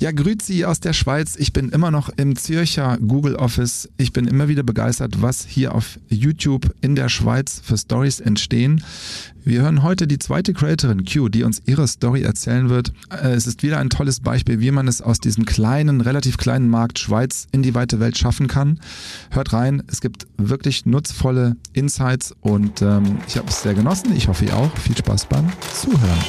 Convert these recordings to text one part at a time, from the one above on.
Ja, grüezi aus der Schweiz. Ich bin immer noch im Zürcher Google Office. Ich bin immer wieder begeistert, was hier auf YouTube in der Schweiz für Stories entstehen. Wir hören heute die zweite Creatorin Q, die uns ihre Story erzählen wird. Äh, es ist wieder ein tolles Beispiel, wie man es aus diesem kleinen, relativ kleinen Markt Schweiz in die weite Welt schaffen kann. Hört rein, es gibt wirklich nutzvolle Insights und ähm, ich habe es sehr genossen. Ich hoffe, ihr auch. Viel Spaß beim Zuhören.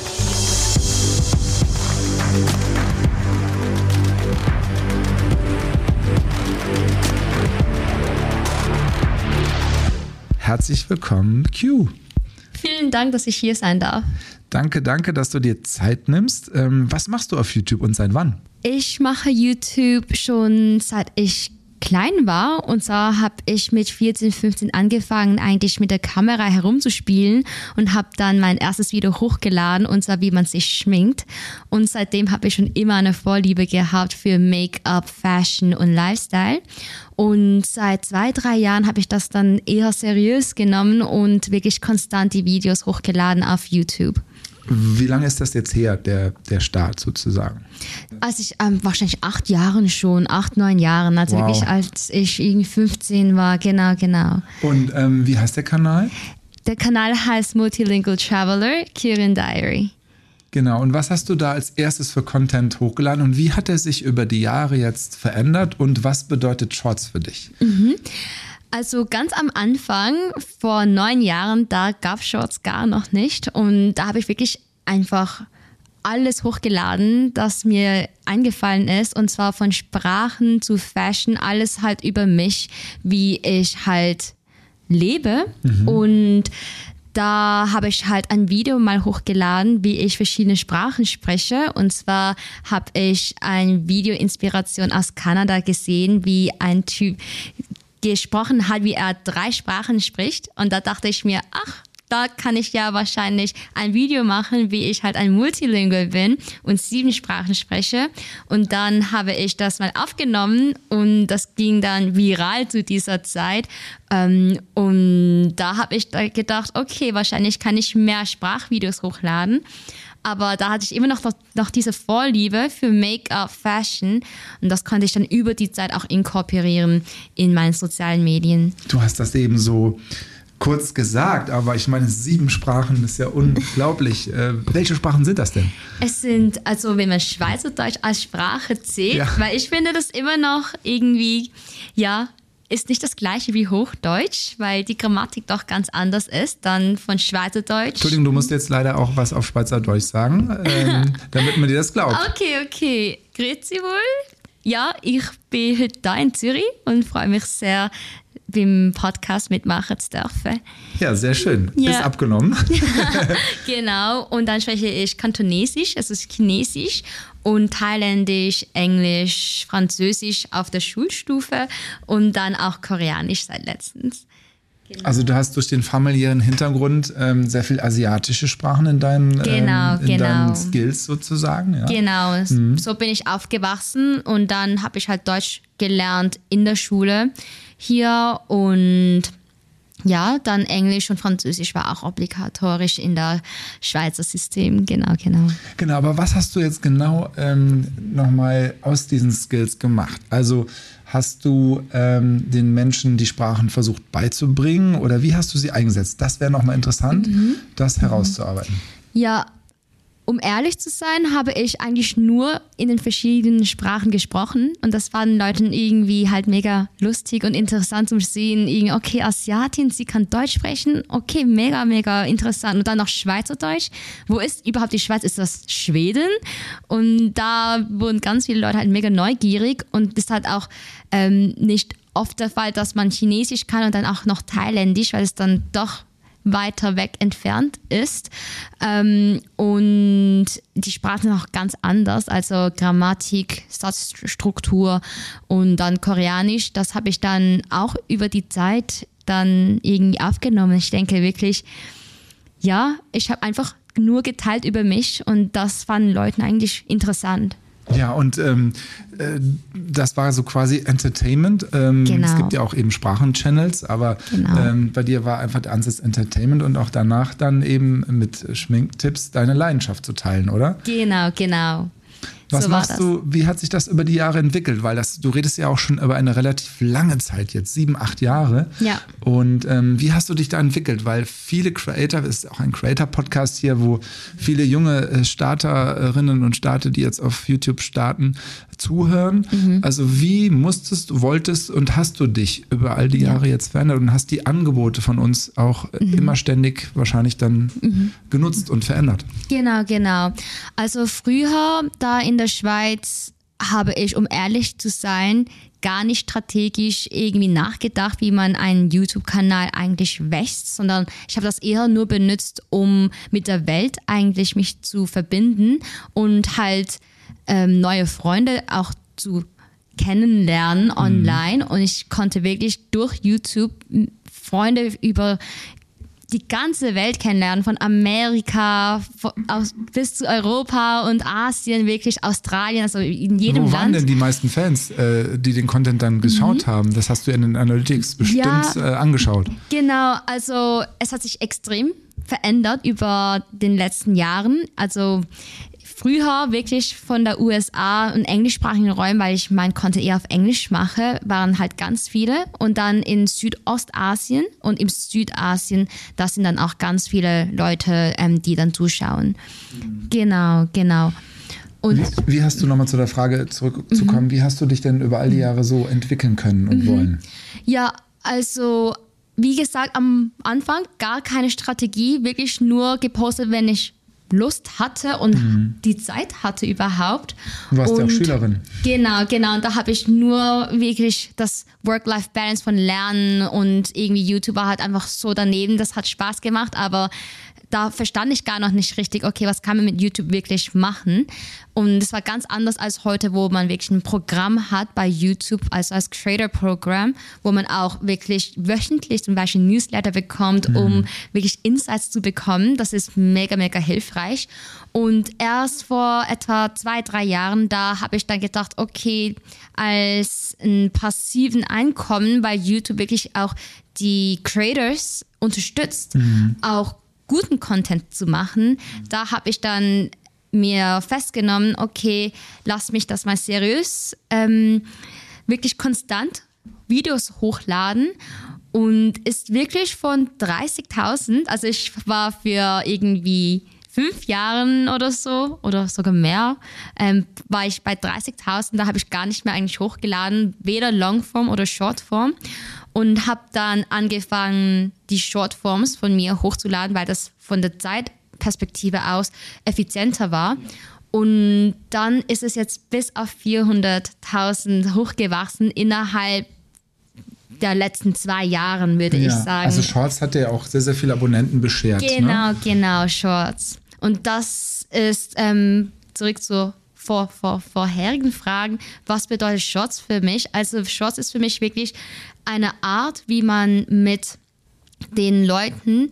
Herzlich willkommen, Q. Vielen Dank, dass ich hier sein darf. Danke, danke, dass du dir Zeit nimmst. Ähm, was machst du auf YouTube und seit wann? Ich mache YouTube schon seit ich klein war. Und zwar habe ich mit 14, 15 angefangen, eigentlich mit der Kamera herumzuspielen und habe dann mein erstes Video hochgeladen, und zwar wie man sich schminkt. Und seitdem habe ich schon immer eine Vorliebe gehabt für Make-up, Fashion und Lifestyle. Und seit zwei, drei Jahren habe ich das dann eher seriös genommen und wirklich konstant die Videos hochgeladen auf YouTube. Wie lange ist das jetzt her, der, der Start sozusagen? Als ich ähm, wahrscheinlich acht Jahren schon, acht, neun Jahren, also wow. wirklich als ich irgendwie 15 war, genau, genau. Und ähm, wie heißt der Kanal? Der Kanal heißt Multilingual Traveler, Kirin Diary. Genau, und was hast du da als erstes für Content hochgeladen und wie hat er sich über die Jahre jetzt verändert und was bedeutet Shorts für dich? Mhm. Also ganz am Anfang, vor neun Jahren, da gab es Shorts gar noch nicht. Und da habe ich wirklich einfach alles hochgeladen, das mir eingefallen ist. Und zwar von Sprachen zu Fashion, alles halt über mich, wie ich halt lebe. Mhm. Und da habe ich halt ein Video mal hochgeladen, wie ich verschiedene Sprachen spreche. Und zwar habe ich ein Video Inspiration aus Kanada gesehen, wie ein Typ gesprochen hat, wie er drei Sprachen spricht. Und da dachte ich mir, ach, da kann ich ja wahrscheinlich ein Video machen, wie ich halt ein Multilingual bin und sieben Sprachen spreche. Und dann habe ich das mal aufgenommen und das ging dann viral zu dieser Zeit. Ähm, und da habe ich gedacht, okay, wahrscheinlich kann ich mehr Sprachvideos hochladen. Aber da hatte ich immer noch, noch diese Vorliebe für Make-up, Fashion. Und das konnte ich dann über die Zeit auch inkorporieren in meinen sozialen Medien. Du hast das eben so kurz gesagt, aber ich meine, sieben Sprachen ist ja unglaublich. Äh, welche Sprachen sind das denn? Es sind, also wenn man Schweizerdeutsch als Sprache zählt, ja. weil ich finde das immer noch irgendwie, ja, ist nicht das gleiche wie Hochdeutsch, weil die Grammatik doch ganz anders ist dann von Schweizerdeutsch. Entschuldigung, du musst jetzt leider auch was auf Schweizerdeutsch sagen, ähm, damit man dir das glaubt. Okay, okay. Grüezi wohl. Ja, ich bin heute da in Zürich und freue mich sehr, beim Podcast mitmachen zu dürfen. Ja, sehr schön. Ja. Ist abgenommen. genau. Und dann spreche ich Kantonesisch, also Chinesisch und Thailändisch, Englisch, Französisch auf der Schulstufe und dann auch Koreanisch seit letztens. Genau. Also du hast durch den familiären Hintergrund ähm, sehr viel asiatische Sprachen in deinen, genau, ähm, in genau. deinen Skills sozusagen. Ja? Genau, mhm. so bin ich aufgewachsen und dann habe ich halt Deutsch gelernt in der Schule hier und ja, dann Englisch und Französisch war auch obligatorisch in der Schweizer System, genau, genau. Genau, aber was hast du jetzt genau ähm, nochmal aus diesen Skills gemacht? Also hast du ähm, den Menschen die Sprachen versucht beizubringen oder wie hast du sie eingesetzt? Das wäre nochmal interessant, mhm. das herauszuarbeiten. Ja, um ehrlich zu sein, habe ich eigentlich nur in den verschiedenen Sprachen gesprochen und das waren Leuten irgendwie halt mega lustig und interessant zu sehen. okay, Asiatin, sie kann Deutsch sprechen, okay, mega, mega interessant. Und dann noch Schweizerdeutsch. Wo ist überhaupt die Schweiz? Ist das Schweden? Und da wurden ganz viele Leute halt mega neugierig und ist halt auch ähm, nicht oft der Fall, dass man Chinesisch kann und dann auch noch Thailändisch, weil es dann doch weiter weg entfernt ist. Ähm, und die Sprache ist auch ganz anders, also Grammatik, Satzstruktur und dann Koreanisch. Das habe ich dann auch über die Zeit dann irgendwie aufgenommen. Ich denke wirklich, ja, ich habe einfach nur geteilt über mich und das fanden Leuten eigentlich interessant. Ja, und ähm, äh, das war so quasi Entertainment. Ähm, genau. Es gibt ja auch eben Sprachenchannels, aber genau. ähm, bei dir war einfach der Ansatz Entertainment und auch danach dann eben mit Schminktipps deine Leidenschaft zu teilen, oder? Genau, genau. Was so machst du, wie hat sich das über die Jahre entwickelt? Weil das, du redest ja auch schon über eine relativ lange Zeit jetzt, sieben, acht Jahre. Ja. Und ähm, wie hast du dich da entwickelt? Weil viele Creator, es ist auch ein Creator-Podcast hier, wo viele junge äh, Starterinnen und Starter, die jetzt auf YouTube starten, zuhören. Mhm. Also wie musstest wolltest und hast du dich über all die Jahre jetzt verändert und hast die Angebote von uns auch Mhm. immer ständig wahrscheinlich dann genutzt und verändert? Genau, genau. Also früher da in der Schweiz habe ich, um ehrlich zu sein, gar nicht strategisch irgendwie nachgedacht, wie man einen YouTube-Kanal eigentlich wächst, sondern ich habe das eher nur benutzt, um mit der Welt eigentlich mich zu verbinden und halt ähm, neue Freunde auch zu kennenlernen online. Und ich konnte wirklich durch YouTube Freunde über die ganze Welt kennenlernen, von Amerika von, aus, bis zu Europa und Asien, wirklich Australien, also in jedem Wo waren Land. denn die meisten Fans, äh, die den Content dann geschaut haben? Das hast du in den Analytics bestimmt Ja. äh, angeschaut. Genau, also es hat sich extrem verändert über den letzten Jahren. Also früher wirklich von der USA und englischsprachigen Räumen, weil ich mein Content eher auf Englisch mache, waren halt ganz viele. Und dann in Südostasien und im Südasien, da sind dann auch ganz viele Leute, ähm, die dann zuschauen. Genau, genau. Und Wie, wie hast du nochmal zu der Frage zurückzukommen, wie hast du dich denn über all die Jahre so entwickeln können und wollen? Ja, also wie gesagt, am Anfang gar keine Strategie, wirklich nur gepostet, wenn ich Lust hatte und die Zeit hatte überhaupt. Du warst ja auch Und- Schülerin. Genau, genau. Und da habe ich nur wirklich das Work-Life-Balance von Lernen und irgendwie YouTube war halt einfach so daneben. Das hat Spaß gemacht, aber da verstand ich gar noch nicht richtig, okay, was kann man mit YouTube wirklich machen? Und es war ganz anders als heute, wo man wirklich ein Programm hat bei YouTube, also als Creator-Programm, wo man auch wirklich wöchentlich zum Beispiel Newsletter bekommt, um wirklich Insights zu bekommen. Das ist mega, mega hilfreich. Und erst vor etwa zwei, drei Jahren, da habe ich dann gedacht, okay, als ein passiven Einkommen, weil YouTube wirklich auch die Creators unterstützt, auch guten Content zu machen, da habe ich dann mir festgenommen, okay, lass mich das mal seriös, ähm, wirklich konstant Videos hochladen und ist wirklich von 30.000, also ich war für irgendwie fünf Jahren oder so oder sogar mehr, ähm, war ich bei 30.000, da habe ich gar nicht mehr eigentlich hochgeladen, weder Longform oder Shortform und habe dann angefangen, die Shortforms von mir hochzuladen, weil das von der Zeitperspektive aus effizienter war. Und dann ist es jetzt bis auf 400.000 hochgewachsen innerhalb der letzten zwei Jahren, würde ich sagen. Also Shorts hat ja auch sehr, sehr viele Abonnenten beschert. Ne? Genau, genau, Shorts. Und das ist ähm, zurück zu vor, vor, vorherigen Fragen. Was bedeutet Shorts für mich? Also Shorts ist für mich wirklich eine Art, wie man mit den Leuten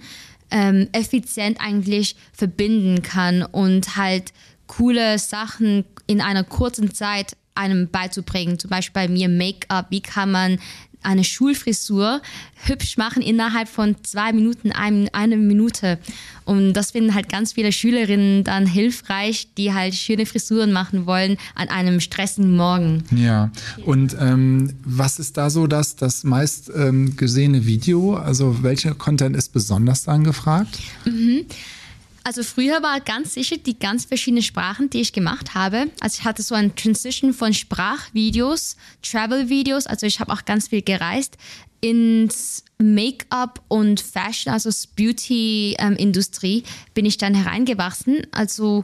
ähm, effizient eigentlich verbinden kann und halt coole Sachen in einer kurzen Zeit einem beizubringen. Zum Beispiel bei mir Make-up. Wie kann man eine Schulfrisur hübsch machen innerhalb von zwei Minuten, ein, eine Minute. Und das finden halt ganz viele Schülerinnen dann hilfreich, die halt schöne Frisuren machen wollen an einem stressigen Morgen. Ja, und ähm, was ist da so das, das meist ähm, gesehene Video? Also welcher Content ist besonders angefragt? Also früher war ganz sicher die ganz verschiedenen Sprachen, die ich gemacht habe. Also ich hatte so ein Transition von Sprachvideos, Travel-Videos, also ich habe auch ganz viel gereist, ins Make-up und Fashion, also Beauty-Industrie, bin ich dann hereingewachsen. Also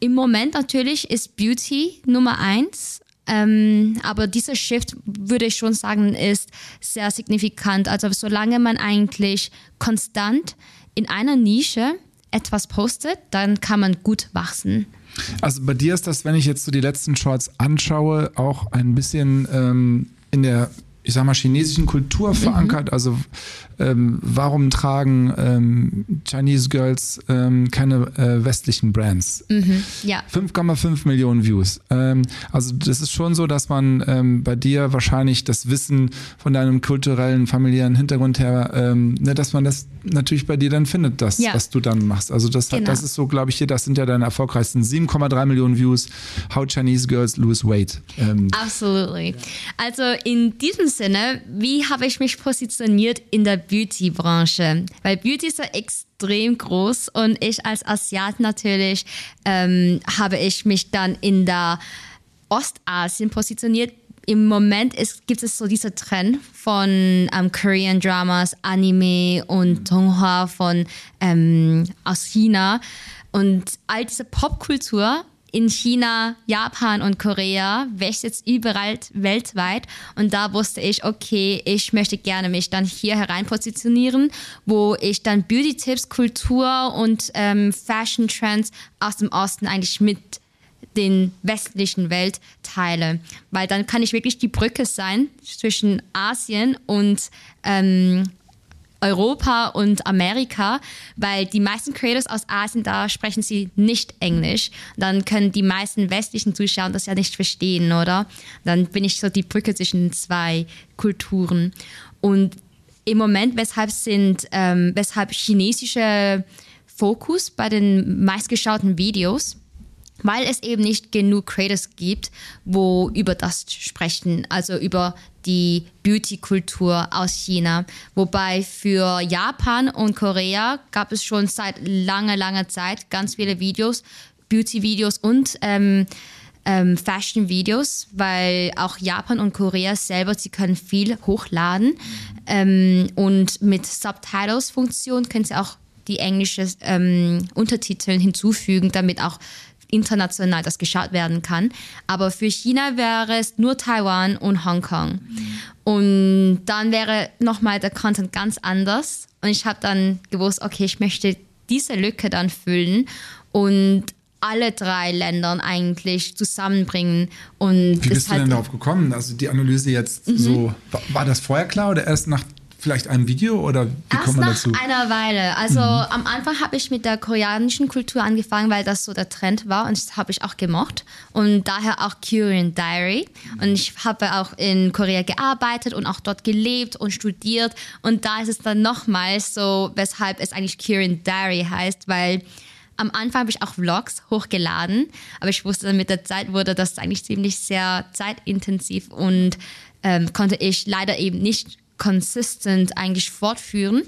im Moment natürlich ist Beauty Nummer eins. Ähm, aber dieser Shift, würde ich schon sagen, ist sehr signifikant. Also solange man eigentlich konstant in einer Nische etwas postet, dann kann man gut wachsen. Also bei dir ist das, wenn ich jetzt so die letzten Shorts anschaue, auch ein bisschen ähm, in der ich sag mal, chinesischen Kultur mhm. verankert? Also ähm, warum tragen ähm, Chinese Girls ähm, keine äh, westlichen Brands? Mhm, ja. 5,5 Millionen Views. Ähm, also das ist schon so, dass man ähm, bei dir wahrscheinlich das Wissen von deinem kulturellen, familiären Hintergrund her, ähm, ne, dass man das natürlich bei dir dann findet, das, ja. was du dann machst. Also das, genau. das ist so, glaube ich, hier, das sind ja deine erfolgreichsten 7,3 Millionen Views. How Chinese Girls Lose Weight. Absolutely. Also in diesem Sinne, wie habe ich mich positioniert in der Beauty-Branche? Weil Beauty ist ja extrem groß und ich als Asiat natürlich ähm, habe ich mich dann in der Ostasien positioniert. Im Moment ist, gibt es so diese Trend von ähm, Korean Dramas, Anime und Tonghua von ähm, aus China und all diese Popkultur in China, Japan und Korea wächst jetzt überall weltweit. Und da wusste ich, okay, ich möchte gerne mich dann hier herein positionieren, wo ich dann Beauty-Tipps, Kultur und ähm, Fashion-Trends aus dem Osten eigentlich mit den westlichen Welt teile. Weil dann kann ich wirklich die Brücke sein zwischen Asien und ähm, Europa und Amerika, weil die meisten Creators aus Asien, da sprechen sie nicht Englisch. Dann können die meisten westlichen Zuschauer das ja nicht verstehen, oder? Dann bin ich so die Brücke zwischen zwei Kulturen. Und im Moment, weshalb sind, ähm, weshalb chinesische Fokus bei den meistgeschauten Videos weil es eben nicht genug Creators gibt, wo über das sprechen, also über die Beauty-Kultur aus China. Wobei für Japan und Korea gab es schon seit langer, langer Zeit ganz viele Videos, Beauty-Videos und ähm, ähm, Fashion-Videos, weil auch Japan und Korea selber, sie können viel hochladen ähm, und mit Subtitles-Funktion können sie auch die englischen ähm, Untertitel hinzufügen, damit auch international das geschaut werden kann. Aber für China wäre es nur Taiwan und Hongkong. Und dann wäre nochmal der Content ganz anders. Und ich habe dann gewusst, okay, ich möchte diese Lücke dann füllen und alle drei Ländern eigentlich zusammenbringen. Und Wie bist du denn darauf gekommen? Also die Analyse jetzt mhm. so, war das vorher klar oder erst nach vielleicht ein Video oder wie Erst kommt man nach dazu? einer Weile. Also mhm. am Anfang habe ich mit der koreanischen Kultur angefangen, weil das so der Trend war und das habe ich auch gemocht. Und daher auch Korean Diary. Und ich habe auch in Korea gearbeitet und auch dort gelebt und studiert. Und da ist es dann nochmals so, weshalb es eigentlich Korean Diary heißt, weil am Anfang habe ich auch Vlogs hochgeladen, aber ich wusste dann mit der Zeit wurde das eigentlich ziemlich sehr zeitintensiv und ähm, konnte ich leider eben nicht consistent eigentlich fortführen.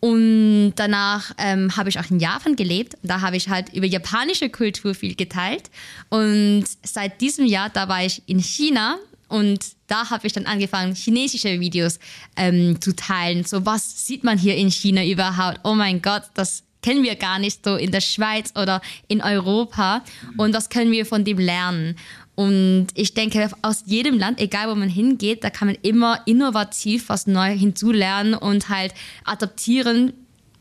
Und danach ähm, habe ich auch in Japan gelebt. Da habe ich halt über japanische Kultur viel geteilt. Und seit diesem Jahr, da war ich in China und da habe ich dann angefangen, chinesische Videos ähm, zu teilen. So, was sieht man hier in China überhaupt? Oh mein Gott, das kennen wir gar nicht so in der Schweiz oder in Europa. Und was können wir von dem lernen? Und ich denke, aus jedem Land, egal wo man hingeht, da kann man immer innovativ was neu hinzulernen und halt adaptieren,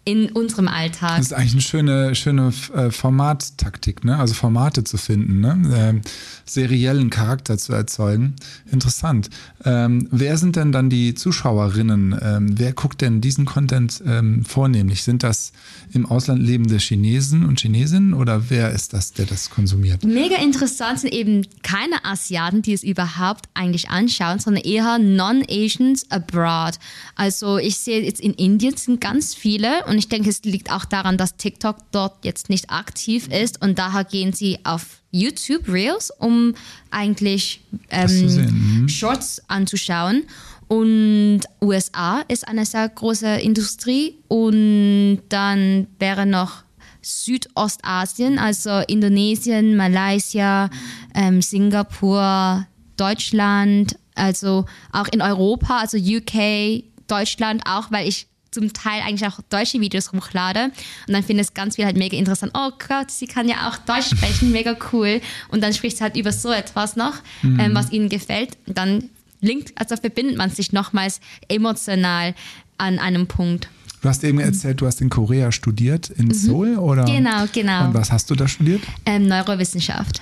in unserem Alltag. Das ist eigentlich eine schöne, schöne äh, Formattaktik, ne? also Formate zu finden, ne? äh, seriellen Charakter zu erzeugen. Interessant. Ähm, wer sind denn dann die Zuschauerinnen? Ähm, wer guckt denn diesen Content ähm, vornehmlich? Sind das im Ausland lebende Chinesen und Chinesinnen oder wer ist das, der das konsumiert? Mega interessant sind eben keine Asiaten, die es überhaupt eigentlich anschauen, sondern eher Non-Asians abroad. Also ich sehe jetzt in Indien sind ganz viele und ich denke, es liegt auch daran, dass TikTok dort jetzt nicht aktiv ist und daher gehen sie auf YouTube Reels, um eigentlich ähm, mhm. Shorts anzuschauen. Und USA ist eine sehr große Industrie und dann wäre noch Südostasien, also Indonesien, Malaysia, ähm, Singapur, Deutschland, also auch in Europa, also UK, Deutschland auch, weil ich zum Teil eigentlich auch deutsche Videos hochlade und dann finde ich es ganz viel halt mega interessant. Oh Gott, sie kann ja auch Deutsch sprechen, mega cool. Und dann spricht sie halt über so etwas noch, mhm. ähm, was ihnen gefällt. Und dann linkt, also verbindet man sich nochmals emotional an einem Punkt. Du hast eben erzählt, du hast in Korea studiert, in mhm. Seoul, oder? Genau, genau. Und was hast du da studiert? Ähm, Neurowissenschaft.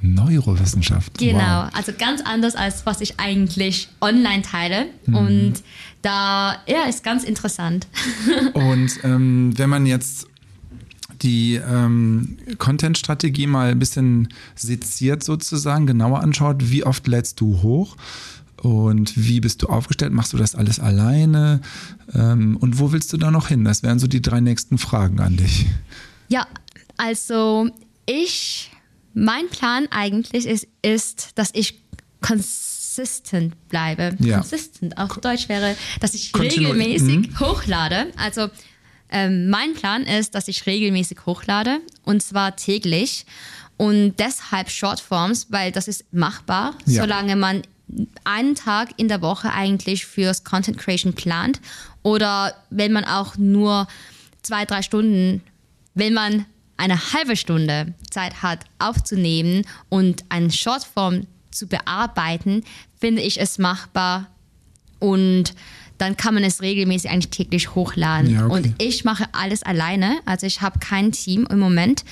Neurowissenschaft. Genau, Wow. also ganz anders als was ich eigentlich online teile. Und da, ja, ist ganz interessant. Und ähm, wenn man jetzt die ähm, Content-Strategie mal ein bisschen seziert sozusagen, genauer anschaut, wie oft lädst du hoch und wie bist du aufgestellt? Machst du das alles alleine? Ähm, und wo willst du da noch hin? Das wären so die drei nächsten Fragen an dich. Ja, also ich, mein Plan eigentlich ist, ist dass ich consistent bleibe. Ja. Consistent auf Deutsch wäre, dass ich regelmäßig hochlade. Also ähm, mein Plan ist, dass ich regelmäßig hochlade und zwar täglich. Und deshalb Shortforms, weil das ist machbar, Ja. solange man einen Tag in der Woche eigentlich fürs Content Creation plant oder wenn man auch nur zwei, drei Stunden, wenn man eine halbe Stunde Zeit hat aufzunehmen und eine Shortform zu bearbeiten, finde ich es machbar und dann kann man es regelmäßig eigentlich täglich hochladen. Ja, okay. Und ich mache alles alleine, also ich habe kein Team im Moment,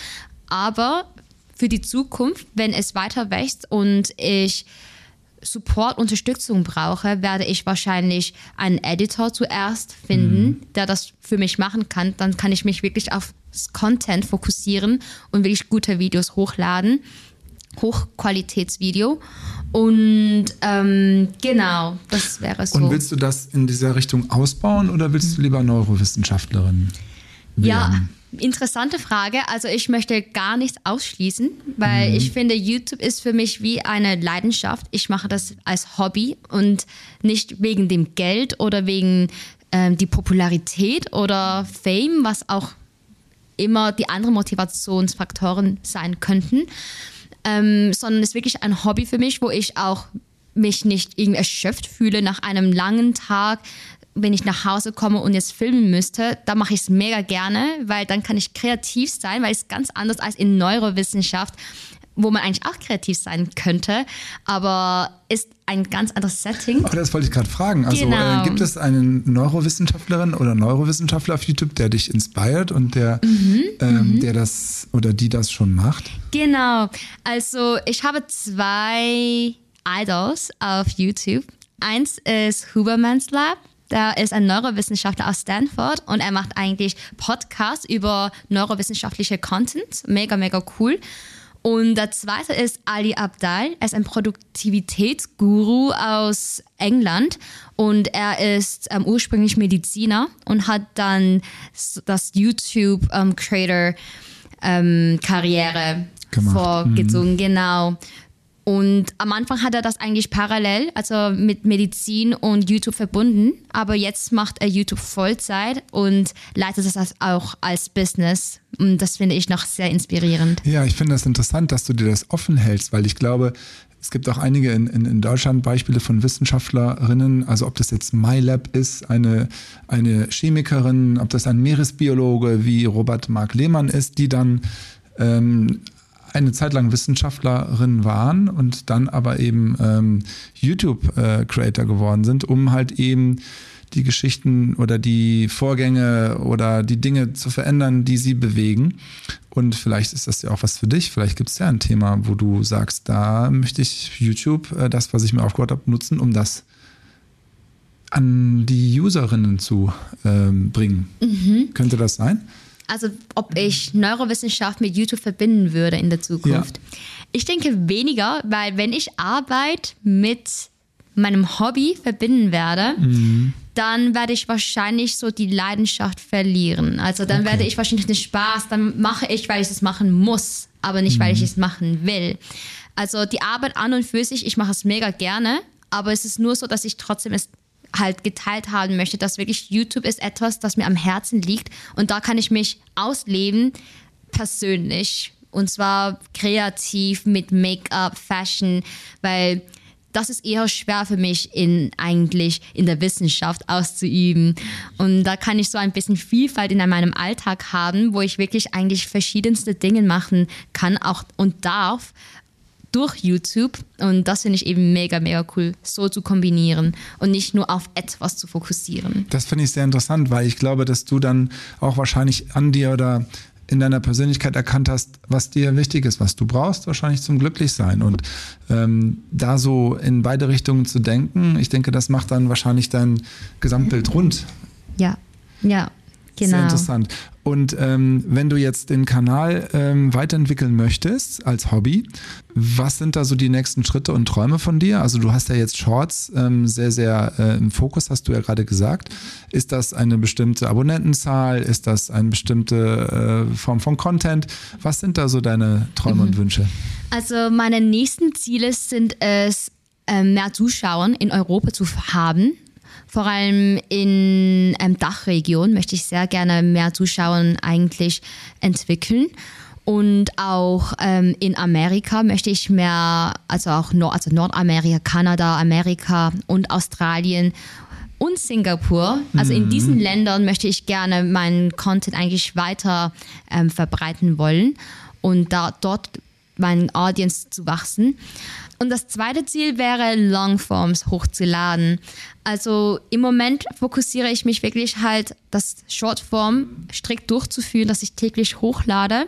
aber für die Zukunft, wenn es weiter wächst und ich Support, Unterstützung brauche, werde ich wahrscheinlich einen Editor zuerst finden, der das für mich machen kann. Dann kann ich mich wirklich auf Content fokussieren und wirklich gute Videos hochladen. Hochqualitätsvideo. Und ähm, genau, das wäre so. Und willst du das in dieser Richtung ausbauen oder willst du lieber Neurowissenschaftlerin werden? Ja, interessante Frage. Also ich möchte gar nichts ausschließen, weil ich finde, YouTube ist für mich wie eine Leidenschaft. Ich mache das als Hobby und nicht wegen dem Geld oder wegen ähm, die Popularität oder Fame, was auch immer die anderen Motivationsfaktoren sein könnten, ähm, sondern es ist wirklich ein Hobby für mich, wo ich auch mich nicht irgendwie erschöpft fühle nach einem langen Tag, wenn ich nach Hause komme und jetzt filmen müsste, da mache ich es mega gerne, weil dann kann ich kreativ sein, weil es ganz anders als in Neurowissenschaft, wo man eigentlich auch kreativ sein könnte, aber ist ein ganz anderes Setting. Oh, das wollte ich gerade fragen. Also Genau. äh, gibt es einen Neurowissenschaftlerin oder Neurowissenschaftler auf YouTube, der dich inspiriert und der, Mhm, ähm, der das oder die das schon macht? Genau. Also ich habe zwei Idols auf YouTube. Eins ist Huberman's Lab. Der ist ein Neurowissenschaftler aus Stanford und er macht eigentlich Podcasts über neurowissenschaftliche Content. Mega, mega cool. Und der zweite ist Ali Abdal. Er ist ein Produktivitätsguru aus England und er ist ähm, ursprünglich Mediziner und hat dann das YouTube ähm, Creator ähm, vorgezogen, genau. Und am Anfang hat er das eigentlich parallel, also mit Medizin und YouTube verbunden. Aber jetzt macht er YouTube Vollzeit und leitet das auch als Business. Und das finde ich noch sehr inspirierend. Ja, ich finde das interessant, dass du dir das offen hältst, weil ich glaube, es gibt auch einige in, in, in Deutschland Beispiele von Wissenschaftlerinnen, also ob das jetzt MyLab ist, eine, eine Chemikerin, ob das ein Meeresbiologe wie Robert Mark Lehmann ist, die dann ähm, eine Zeit lang Wissenschaftlerin waren und dann aber eben ähm, YouTube-Creator geworden sind, um halt eben die Geschichten oder die Vorgänge oder die Dinge zu verändern, die sie bewegen. Und vielleicht ist das ja auch was für dich. Vielleicht gibt es ja ein Thema, wo du sagst, da möchte ich YouTube, äh, das, was ich mir aufgebaut habe, nutzen, um das an die Userinnen zu ähm, bringen. Könnte das sein? Also ob ich Neurowissenschaft mit YouTube verbinden würde in der Zukunft. Ich denke weniger, weil wenn ich Arbeit mit meinem Hobby verbinden werde, dann werde ich wahrscheinlich so die Leidenschaft verlieren. Also dann Okay. werde ich wahrscheinlich den Spaß, dann mache ich, weil ich es machen muss, aber nicht, weil ich es machen will. Also die Arbeit an und für sich, ich mache es mega gerne, aber es ist nur so, dass ich trotzdem es halt geteilt haben möchte, dass wirklich YouTube ist etwas, das mir am Herzen liegt. Und da kann ich mich ausleben persönlich. Und zwar kreativ mit Make-up, Fashion, weil das ist eher schwer für mich in eigentlich in der Wissenschaft auszuüben. Und da kann ich so ein bisschen Vielfalt in meinem Alltag haben, wo ich wirklich eigentlich verschiedenste Dinge machen kann auch und darf durch YouTube und das finde ich eben mega, mega cool, so zu kombinieren und nicht nur auf etwas zu fokussieren. Das finde ich sehr interessant, weil ich glaube, dass du dann auch wahrscheinlich an dir oder in deiner Persönlichkeit erkannt hast, was dir wichtig ist, was du brauchst, wahrscheinlich zum Glücklichsein. Und ähm, da so in beide Richtungen zu denken, ich denke, das macht dann wahrscheinlich dein Gesamtbild rund. Ja, ja, genau. Sehr interessant. Und ähm, wenn du jetzt den Kanal ähm, weiterentwickeln möchtest als Hobby, was sind da so die nächsten Schritte und Träume von dir? Also du hast ja jetzt Shorts ähm, sehr, sehr äh, im Fokus, hast du ja gerade gesagt. Ist das eine bestimmte Abonnentenzahl? Ist das eine bestimmte äh, Form von Content? Was sind da so deine Träume mhm. und Wünsche? Also meine nächsten Ziele sind es, äh, mehr Zuschauer in Europa zu haben. Vor allem in ähm, Dachregion möchte ich sehr gerne mehr Zuschauer eigentlich entwickeln. Und auch ähm, in Amerika möchte ich mehr, also auch Nord, also Nordamerika, Kanada, Amerika und Australien und Singapur. Also in mhm. diesen Ländern möchte ich gerne meinen Content eigentlich weiter ähm, verbreiten wollen und da dort meinen Audience zu wachsen. Und das zweite Ziel wäre, Longforms hochzuladen. Also im Moment fokussiere ich mich wirklich halt, das Shortform strikt durchzuführen, dass ich täglich hochlade.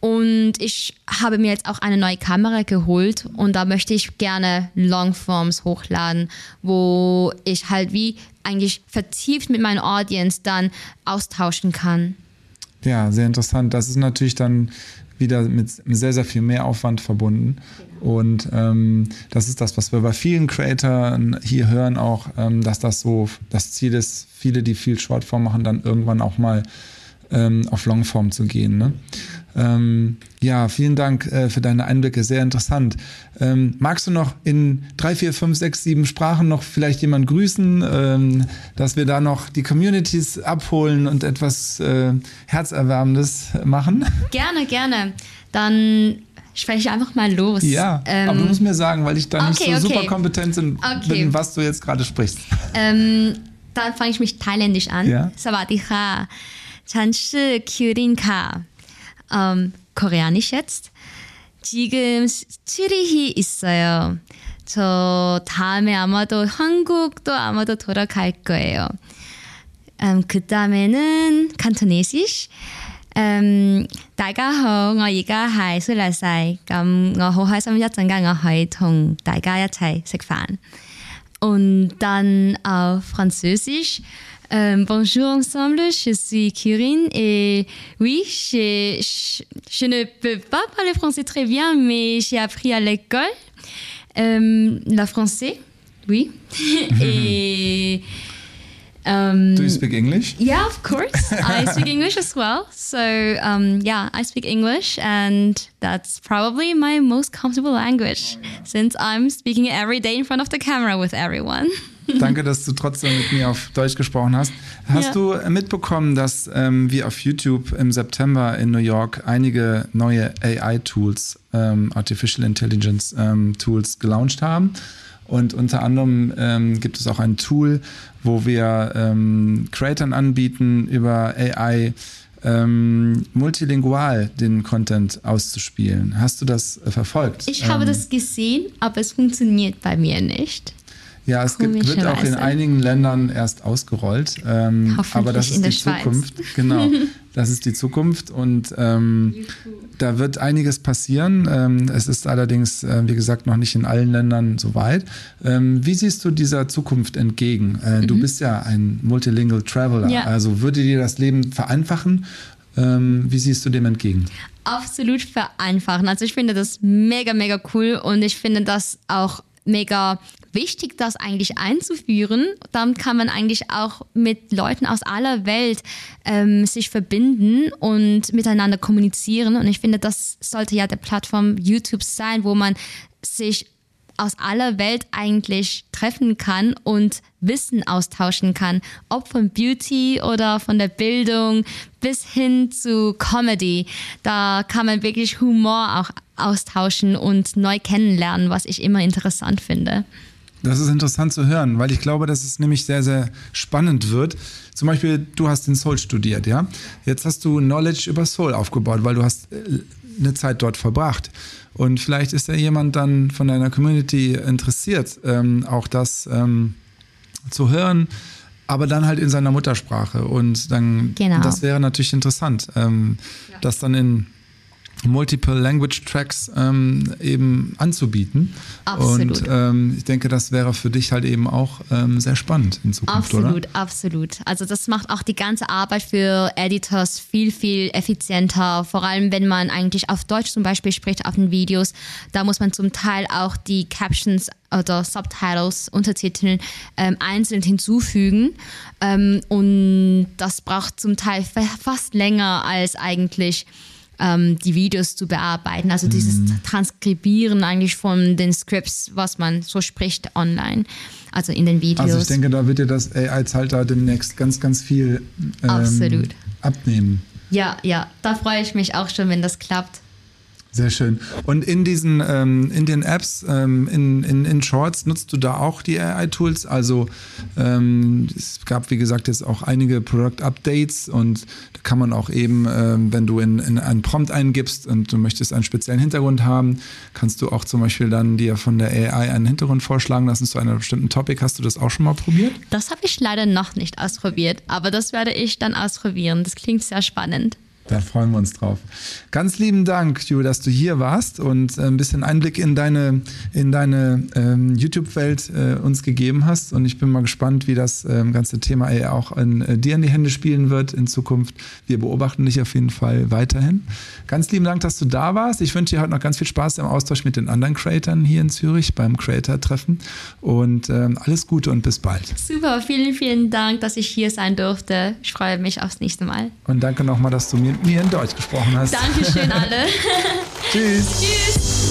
Und ich habe mir jetzt auch eine neue Kamera geholt und da möchte ich gerne Longforms hochladen, wo ich halt wie eigentlich vertieft mit meiner Audience dann austauschen kann. Ja, sehr interessant. Das ist natürlich dann wieder mit sehr, sehr viel mehr Aufwand verbunden. Und ähm, das ist das, was wir bei vielen Creatoren hier hören, auch, ähm, dass das so das Ziel ist, viele, die viel Shortform machen, dann irgendwann auch mal ähm, auf Longform zu gehen. Ne? Ähm, ja, vielen Dank äh, für deine Einblicke, sehr interessant. Ähm, magst du noch in drei, vier, fünf, sechs, sieben Sprachen noch vielleicht jemand grüßen, ähm, dass wir da noch die Communities abholen und etwas äh, Herzerwärmendes machen? Gerne, gerne. Dann spreche ich einfach mal los. Ja, ähm, aber du musst mir sagen, weil ich da okay, nicht so okay. super kompetent bin, okay. was du jetzt gerade sprichst. Ähm, dann fange ich mich thailändisch an. Ja. Sawadika. Chanshi Kyurinka. ähm, koreanisch jetzt. 지금 츠리히 있어요. 저 다음에 아마도 한국도 아마도 돌아갈 거예요. Um, 그 다음에는 칸토네시시. Um, 大家好，我而家系苏丽世，咁我好开心一阵间我可以同大家一齐食饭。Und dann auf Französisch. Euh, bonjour ensemble, je suis Kirin et oui, je, je, ne peux pas parler français très bien, mais j'ai appris à l'école euh, le français, oui. et um, Do you speak English? Yeah, of course. I speak English as well. So, um, yeah, I speak English, and that's probably my most comfortable language since I'm speaking every day in front of the camera with everyone. Danke, dass du trotzdem mit mir auf Deutsch gesprochen hast. Hast ja. du mitbekommen, dass ähm, wir auf YouTube im September in New York einige neue AI-Tools, ähm, Artificial Intelligence ähm, Tools, gelauncht haben? Und unter anderem ähm, gibt es auch ein Tool, wo wir ähm, Creators anbieten, über AI ähm, multilingual den Content auszuspielen. Hast du das äh, verfolgt? Ich habe das gesehen, aber es funktioniert bei mir nicht. Ja, es gibt, wird auch in einigen Ländern erst ausgerollt. Ähm, aber das ist die Zukunft. Genau, das ist die Zukunft und ähm, da wird einiges passieren. Ähm, es ist allerdings, äh, wie gesagt, noch nicht in allen Ländern so weit. Ähm, wie siehst du dieser Zukunft entgegen? Äh, mhm. Du bist ja ein Multilingual Traveler. Ja. Also würde dir das Leben vereinfachen? Ähm, wie siehst du dem entgegen? Absolut vereinfachen. Also ich finde das mega, mega cool und ich finde das auch mega wichtig, das eigentlich einzuführen. Dann kann man eigentlich auch mit Leuten aus aller Welt ähm, sich verbinden und miteinander kommunizieren. Und ich finde, das sollte ja der Plattform YouTube sein, wo man sich aus aller Welt eigentlich treffen kann und Wissen austauschen kann, ob von Beauty oder von der Bildung bis hin zu Comedy. Da kann man wirklich Humor auch austauschen und neu kennenlernen, was ich immer interessant finde. Das ist interessant zu hören, weil ich glaube, dass es nämlich sehr, sehr spannend wird. Zum Beispiel, du hast den Soul studiert, ja? Jetzt hast du Knowledge über Soul aufgebaut, weil du hast äh, eine Zeit dort verbracht. Und vielleicht ist ja jemand dann von deiner Community interessiert, ähm, auch das ähm, zu hören, aber dann halt in seiner Muttersprache. Und dann, Genau. das wäre natürlich interessant, ähm, das dann in Multiple Language Tracks ähm, eben anzubieten. Absolut. Und ähm, ich denke, das wäre für dich halt eben auch ähm, sehr spannend in Zukunft, oder? Absolut, absolut. Also das macht auch die ganze Arbeit für Editors viel, viel effizienter. Vor allem, wenn man eigentlich auf Deutsch zum Beispiel spricht auf den Videos, da muss man zum Teil auch die Captions oder Subtitles, Untertiteln ähm, einzeln hinzufügen. Ähm, und das braucht zum Teil fa- fast länger als eigentlich ähm, die Videos zu bearbeiten. Also dieses Transkribieren eigentlich von den Scripts, was man so spricht online, also in den Videos. Also ich denke, da wird dir das AI-Zeitalter demnächst ganz, ganz viel ähm, Absolut. abnehmen. Ja, ja, da freue ich mich auch schon, wenn das klappt. Sehr schön. Und in diesen, ähm, in den Apps, ähm, in, in, in Shorts, nutzt du da auch die AI-Tools? Also ähm, es gab, wie gesagt, jetzt auch einige Product-Updates und da kann man auch eben, ähm, wenn du in, in einen Prompt eingibst und du möchtest einen speziellen Hintergrund haben, kannst du auch zum Beispiel dann dir von der AI einen Hintergrund vorschlagen lassen zu einem bestimmten Topic. Hast du das auch schon mal probiert? Das habe ich leider noch nicht ausprobiert, aber das werde ich dann ausprobieren. Das klingt sehr spannend. Da freuen wir uns drauf. Ganz lieben Dank, Ju, dass du hier warst und äh, ein bisschen Einblick in deine, in deine ähm, YouTube-Welt äh, uns gegeben hast. Und ich bin mal gespannt, wie das ähm, ganze Thema AI auch in, äh, dir in die Hände spielen wird in Zukunft. Wir beobachten dich auf jeden Fall weiterhin. Ganz lieben Dank, dass du da warst. Ich wünsche dir heute noch ganz viel Spaß im Austausch mit den anderen Creatoren hier in Zürich beim Creator-Treffen. Und ähm, alles Gute und bis bald. Super, vielen, vielen Dank, dass ich hier sein durfte. Ich freue mich aufs nächste Mal. Und danke nochmal, dass du mit mir in Deutsch gesprochen hast. Dankeschön alle. Tschüss. Tschüss.